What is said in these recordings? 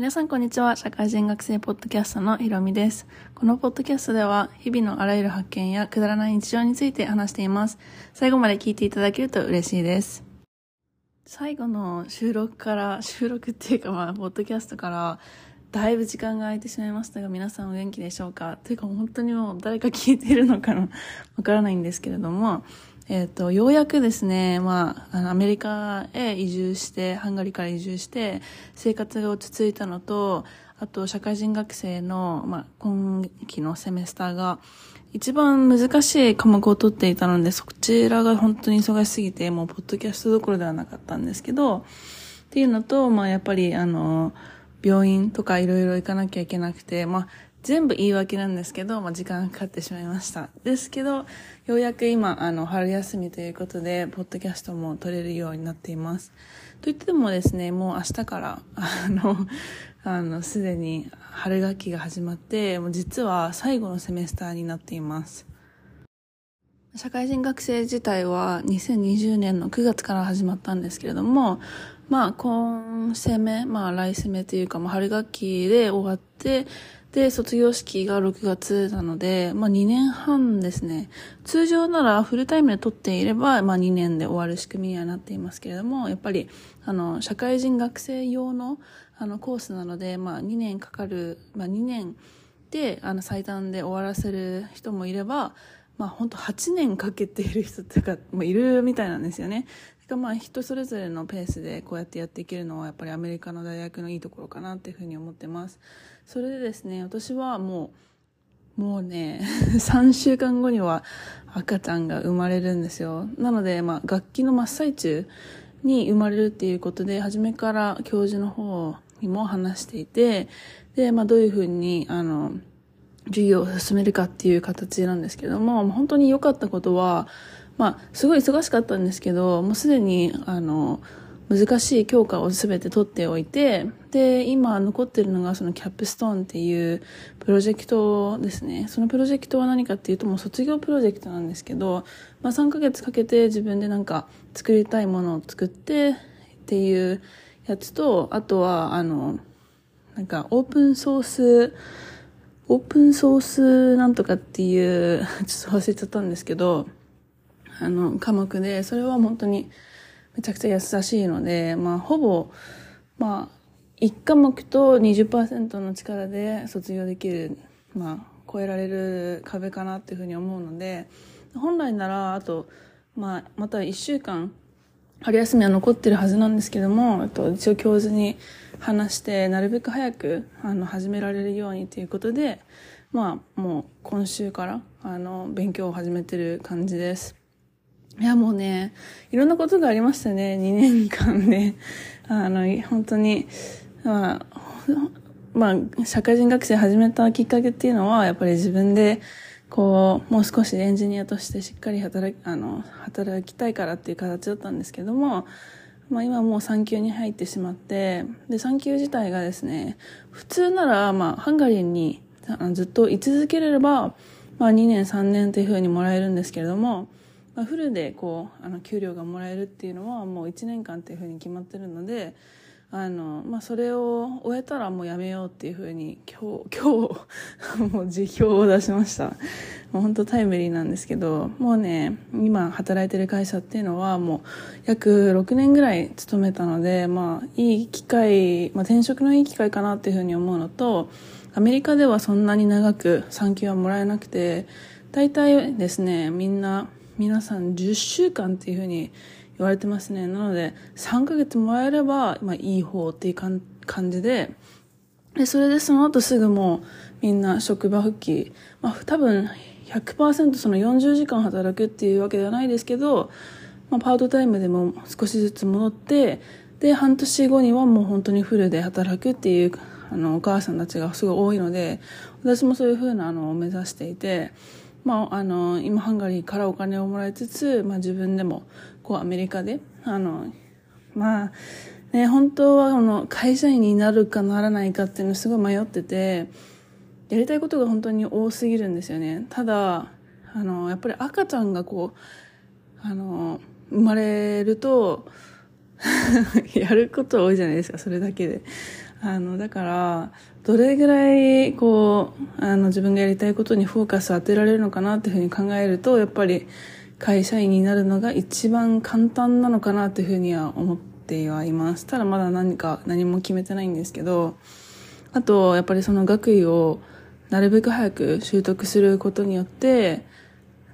皆さんこんにちは。社会人学生ポッドキャストのひろみです。このポッドキャストでは日々のあらゆる発見やくだらない日常について話しています。最後まで聞いていただけると嬉しいです。最後の収録から、収録っていうかまあ、ポッドキャストからだいぶ時間が空いてしまいましたが、皆さんお元気でしょうか？というか本当にもう誰か聞いてるのかな？わからないんですけれども、えっ、ー、と、ようやくですね、まあ、あの、アメリカへ移住して、ハンガリーから移住して、生活が落ち着いたのと、あと、社会人学生の、まあ、今期のセメスターが、一番難しい科目を取っていたので、そちらが本当に忙しすぎて、もう、ポッドキャストどころではなかったんですけど、っていうのと、まあ、やっぱり、あの、病院とかいろいろ行かなきゃいけなくて、まあ、全部言い訳なんですけど、まあ、時間かかってしまいました。ですけど、ようやく今、あの、春休みということで、ポッドキャストも撮れるようになっています。といってもですね、もう明日から、あの、あの、すでに春学期が始まって、もう実は最後のセメスターになっています。社会人学生自体は2020年の9月から始まったんですけれども、まあ、今攻め、まあ、来攻めというか、まあ、春学期で終わって、で、卒業式が6月なので、まあ2年半ですね。通常ならフルタイムで取っていれば、まあ2年で終わる仕組みにはなっていますけれども、やっぱり、あの、社会人学生用の、あの、コースなので、まあ2年かかる、まあ2年で、あの、最短で終わらせる人もいれば、まあ本当8年かけている人とかもいるみたいなんですよね。がまあ人それぞれのペースでこうやってやっていけるのはやっぱりアメリカの大学のいいところかなっていうふうに思ってます。それでですね、私はもう、もうね、3週間後には赤ちゃんが生まれるんですよ。なので、まあ楽器の真っ最中に生まれるっていうことで、初めから教授の方にも話していて、で、まあどういうふうに、あの、授業を進めるかっていう形なんですけども、本当に良かったことは、まあ、すごい忙しかったんですけど、もうすでに、あの、難しい教科を全て取っておいて、で、今残ってるのがそのキャップストーンっていうプロジェクトですね。そのプロジェクトは何かっていうともう卒業プロジェクトなんですけど、まあ3ヶ月かけて自分でなんか作りたいものを作ってっていうやつと、あとはあの、なんかオープンソース、オープンソースなんとかっていう、ちょっと忘れちゃったんですけど、あの、科目で、それは本当にめちゃくちゃ優しいので、まあ、ほぼ、まあ、1科目と20%の力で卒業できる、まあ、超えられる壁かなっていうふうに思うので、本来なら、あと、まあ、また1週間、春休みは残ってるはずなんですけども、と一応教授に話して、なるべく早く、あの、始められるようにということで、まあ、もう今週から、あの、勉強を始めてる感じです。いや、もうね、いろんなことがありましたね。2年間で。あの、本当に、まあ、まあ、社会人学生始めたきっかけっていうのは、やっぱり自分で、こう、もう少しエンジニアとしてしっかり働き、あの、働きたいからっていう形だったんですけども、まあ今もう産休に入ってしまって、で、産休自体がですね、普通なら、まあ、ハンガリーにずっと居続ければ、まあ2年3年というふうにもらえるんですけれども、まあ、フルでこうあの給料がもらえるっていうのはもう1年間っていうふうに決まってるのであの、まあ、それを終えたらもうやめようっていうふうに今日今日 もう辞表を出しました。もう本当タイムリーなんですけどもうね今働いてる会社っていうのはもう約6年ぐらい勤めたので、まあ、いい機会、まあ、転職のいい機会かなっていうふうに思うのとアメリカではそんなに長く産休はもらえなくて大体ですねみんな皆さん10週間っていうふうに言われてますね。なので、3ヶ月もらえれば、まあいい方っていう感じで、で、それでその後すぐもうみんな職場復帰、まあ多分100%その40時間働くっていうわけではないですけど、まあパートタイムでも少しずつ戻って、で、半年後にはもう本当にフルで働くっていう、あの、お母さんたちがすごい多いので、私もそういうふうなのを目指していて、まあ、あの今ハンガリーからお金をもらいつつ、まあ、自分でもこうアメリカであのまあね本当はあの会社員になるかならないかっていうのすごい迷っててやりたいことが本当に多すぎるんですよね。ただあのやっぱり赤ちゃんがこうあの生まれると やること多いじゃないですかそれだけで。あの、だから、どれぐらい、こう、あの、自分がやりたいことにフォーカス当てられるのかなっていうふうに考えると、やっぱり、会社員になるのが一番簡単なのかなっていうふうには思ってはいます。ただまだ何か何も決めてないんですけど、あと、やっぱりその学位をなるべく早く習得することによって、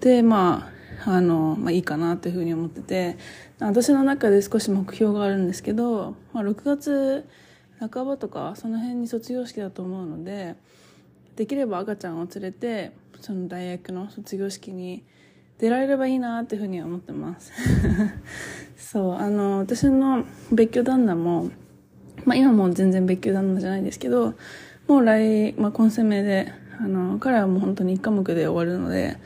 で、まあ、あの、まあいいかなというふうに思ってて、私の中で少し目標があるんですけど、まあ6月、半ばとかその辺に卒業式だと思うのでできれば赤ちゃんを連れてその大学の卒業式に出られればいいなっていうふうには思ってます。そうあの私の別居旦那も、まあ、今も全然別居旦那じゃないですけどもう来、まあ、今世名であの彼はもう本当に1科目で終わるので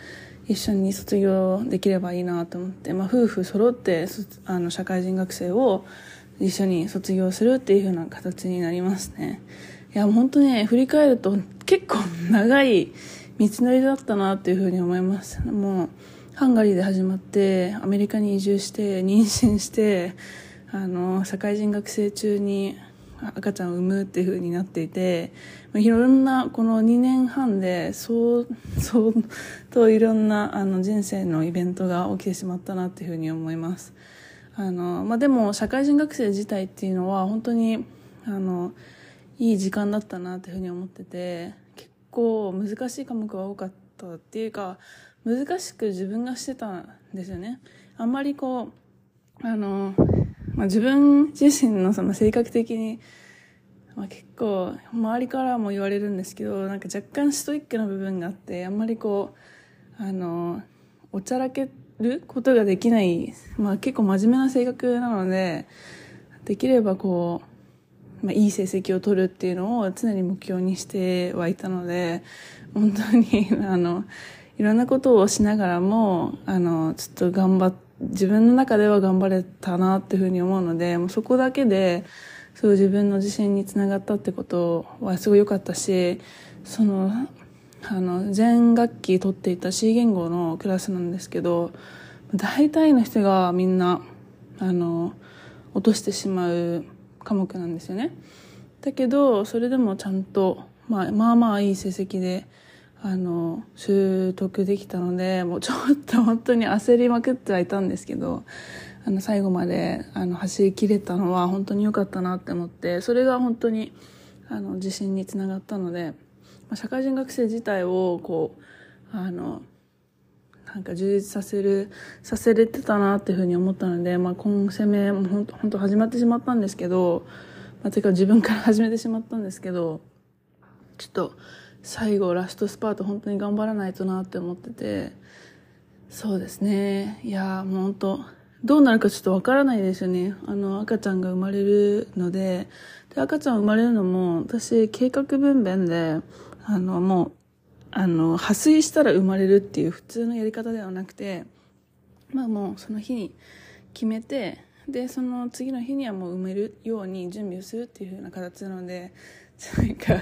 一緒に卒業できればいいなと思って、まあ、夫婦揃ってあの社会人学生を一緒に卒業するっていう風な形になりますね。いや、本当ね、振り返ると結構長い道のりだったなっていう風に思います。もう、ハンガリーで始まって、アメリカに移住して、妊娠して、あの、社会人学生中に赤ちゃんを産むっていう風になっていて、いろんな、この2年半で、そう、そうといろんなあの人生のイベントが起きてしまったなっていう風に思います。あの、まあ、でも社会人学生自体っていうのは本当に、あの、いい時間だったなっていうふうに思ってて、結構難しい科目が多かったっていうか、難しく自分がしてたんですよね。あんまりこう、あの、まあ、自分自身のその性格的に、まあ、結構周りからも言われるんですけどなんか若干ストイックな部分があってあんまりこうあのおちゃらけてることができない、まあ結構真面目な性格なので、できればこう、まあいい成績を取るっていうのを常に目標にしてはいたので、本当に、あの、いろんなことをしながらも、あの、ちょっと頑張っ、自分の中では頑張れたなっていうふうに思うので、もうそこだけで、そう自分の自信につながったってことはすごい良かったし、その、あの全学期取っていた C 言語のクラスなんですけど大体の人がみんなあの落としてしまう科目なんですよねだけどそれでもちゃんと、まあ、まあまあいい成績であの習得できたのでもうちょっと本当に焦りまくってはいたんですけどあの最後まであの走りきれたのは本当に良かったなって思ってそれが本当にあの自信につながったので。社会人学生自体をこうあのなんか充実させるさせれてたなっていうふうに思ったので、まあ、今攻めも本当本当始まってしまったんですけど、まあ、てか自分から始めてしまったんですけどちょっと最後ラストスパート本当に頑張らないとなって思っててそうですね。いやもう本当どうなるかちょっとわからないですよね。あの赤ちゃんが生まれるのでで赤ちゃん生まれるのも私計画分娩であの、もう、あの、破水したら生まれるっていう普通のやり方ではなくて、まあもうその日に決めて、で、その次の日にはもう産めるように準備をするっていう風な形なので、なんか、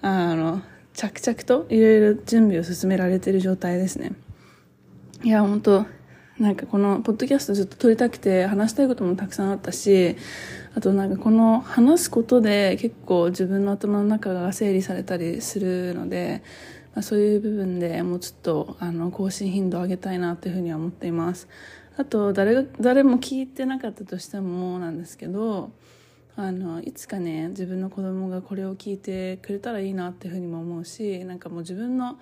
あの、着々といろいろ準備を進められてる状態ですね。いや、本当なんかこのポッドキャストずっと撮りたくて話したいこともたくさんあったし、あとなんかこの話すことで結構自分の頭の中が整理されたりするので、まあ、そういう部分でもうちょっとあの更新頻度を上げたいなというふうには思っています。あと誰、誰も聞いてなかったとしてもなんですけど、あの、いつかね、自分の子供がこれを聞いてくれたらいいなっていうふうにも思うし、なんかもう自分の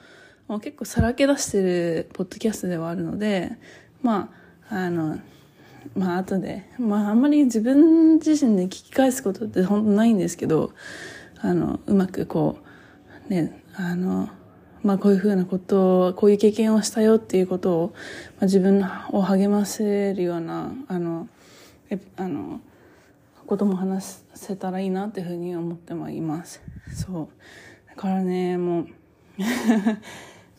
もう結構さらけ出してるポッドキャストではあるので、まあ、あの、まあ後で、まああんまり自分自身で聞き返すことって本当ないんですけど、あの、うまくこう、ね、あの、まあこういうふうなことを、こういう経験をしたよっていうことを、まあ、自分を励ませるような、あの、えあの、ことも話せたらいいなっていうふうに思ってもいます。そう。だからね、もう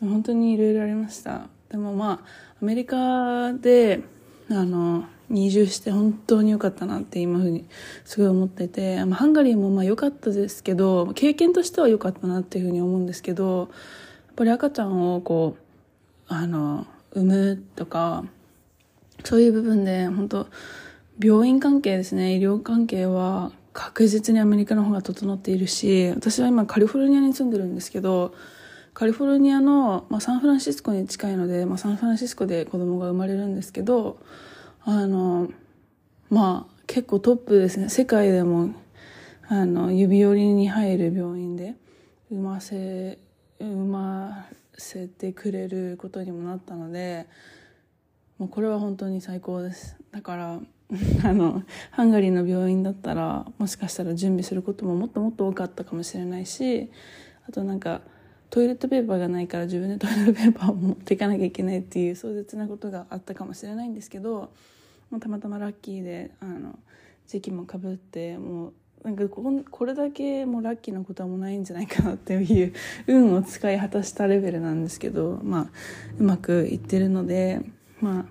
本当にいろいろありました。でもまあ、アメリカで、あの、移住して本当に良かったなって今ふうにすごい思ってて、まあ、ハンガリーもまあ良かったですけど、経験としては良かったなっていうふうに思うんですけど、やっぱり赤ちゃんをこう、あの、産むとか、そういう部分で本当病院関係ですね、医療関係は確実にアメリカの方が整っているし、私は今カリフォルニアに住んでるんですけど、カリフォルニアの、まあ、サンフランシスコに近いので、まあ、サンフランシスコで子供が生まれるんですけど、あの、まあ、結構トップですね。世界でも、あの、指折りに入る病院で産ませ、産ませてくれることにもなったので、もうこれは本当に最高です。だから、あの、ハンガリーの病院だったら、もしかしたら準備することももっともっと多かったかもしれないし、あとなんか、トイレットペーパーがないから自分でトイレットペーパーを持っていかなきゃいけないっていう壮絶なことがあったかもしれないんですけど、たまたまラッキーで、あの、時期もかぶって、もう、なんかこれだけもうラッキーなことはもうないんじゃないかなっていう運を使い果たしたレベルなんですけど、まあ、うまくいってるので、まあ、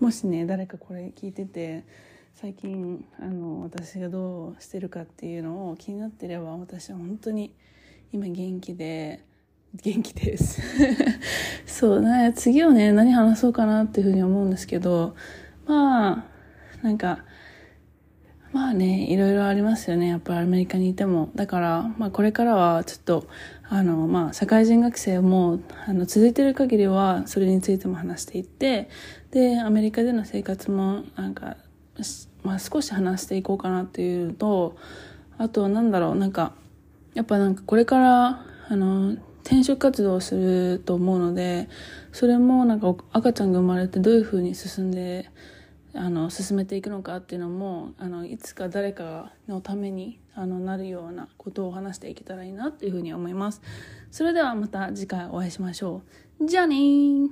もしね誰かこれ聞いてて最近あの私がどうしてるかっていうのを気になってれば私は本当に今元気で元気です そうね次はね何話そうかなっていうふうに思うんですけどまあなんかまあね、いろいろありますよね。やっぱりアメリカにいても。だから、まあこれからはちょっと、あの、まあ社会人学生も、あの、続いてる限りは、それについても話していって、で、アメリカでの生活も、なんか、まあ少し話していこうかなっていうと、あと、なんだろう、なんか、やっぱなんかこれから、あの、転職活動をすると思うので、それもなんか赤ちゃんが生まれてどういうふうに進んで、あの進めていくのかっていうのもあのいつか誰かのためにあのなるようなことを話していけたらいいなっていうふうに思います。それではまた次回お会いしましょう。じゃあねー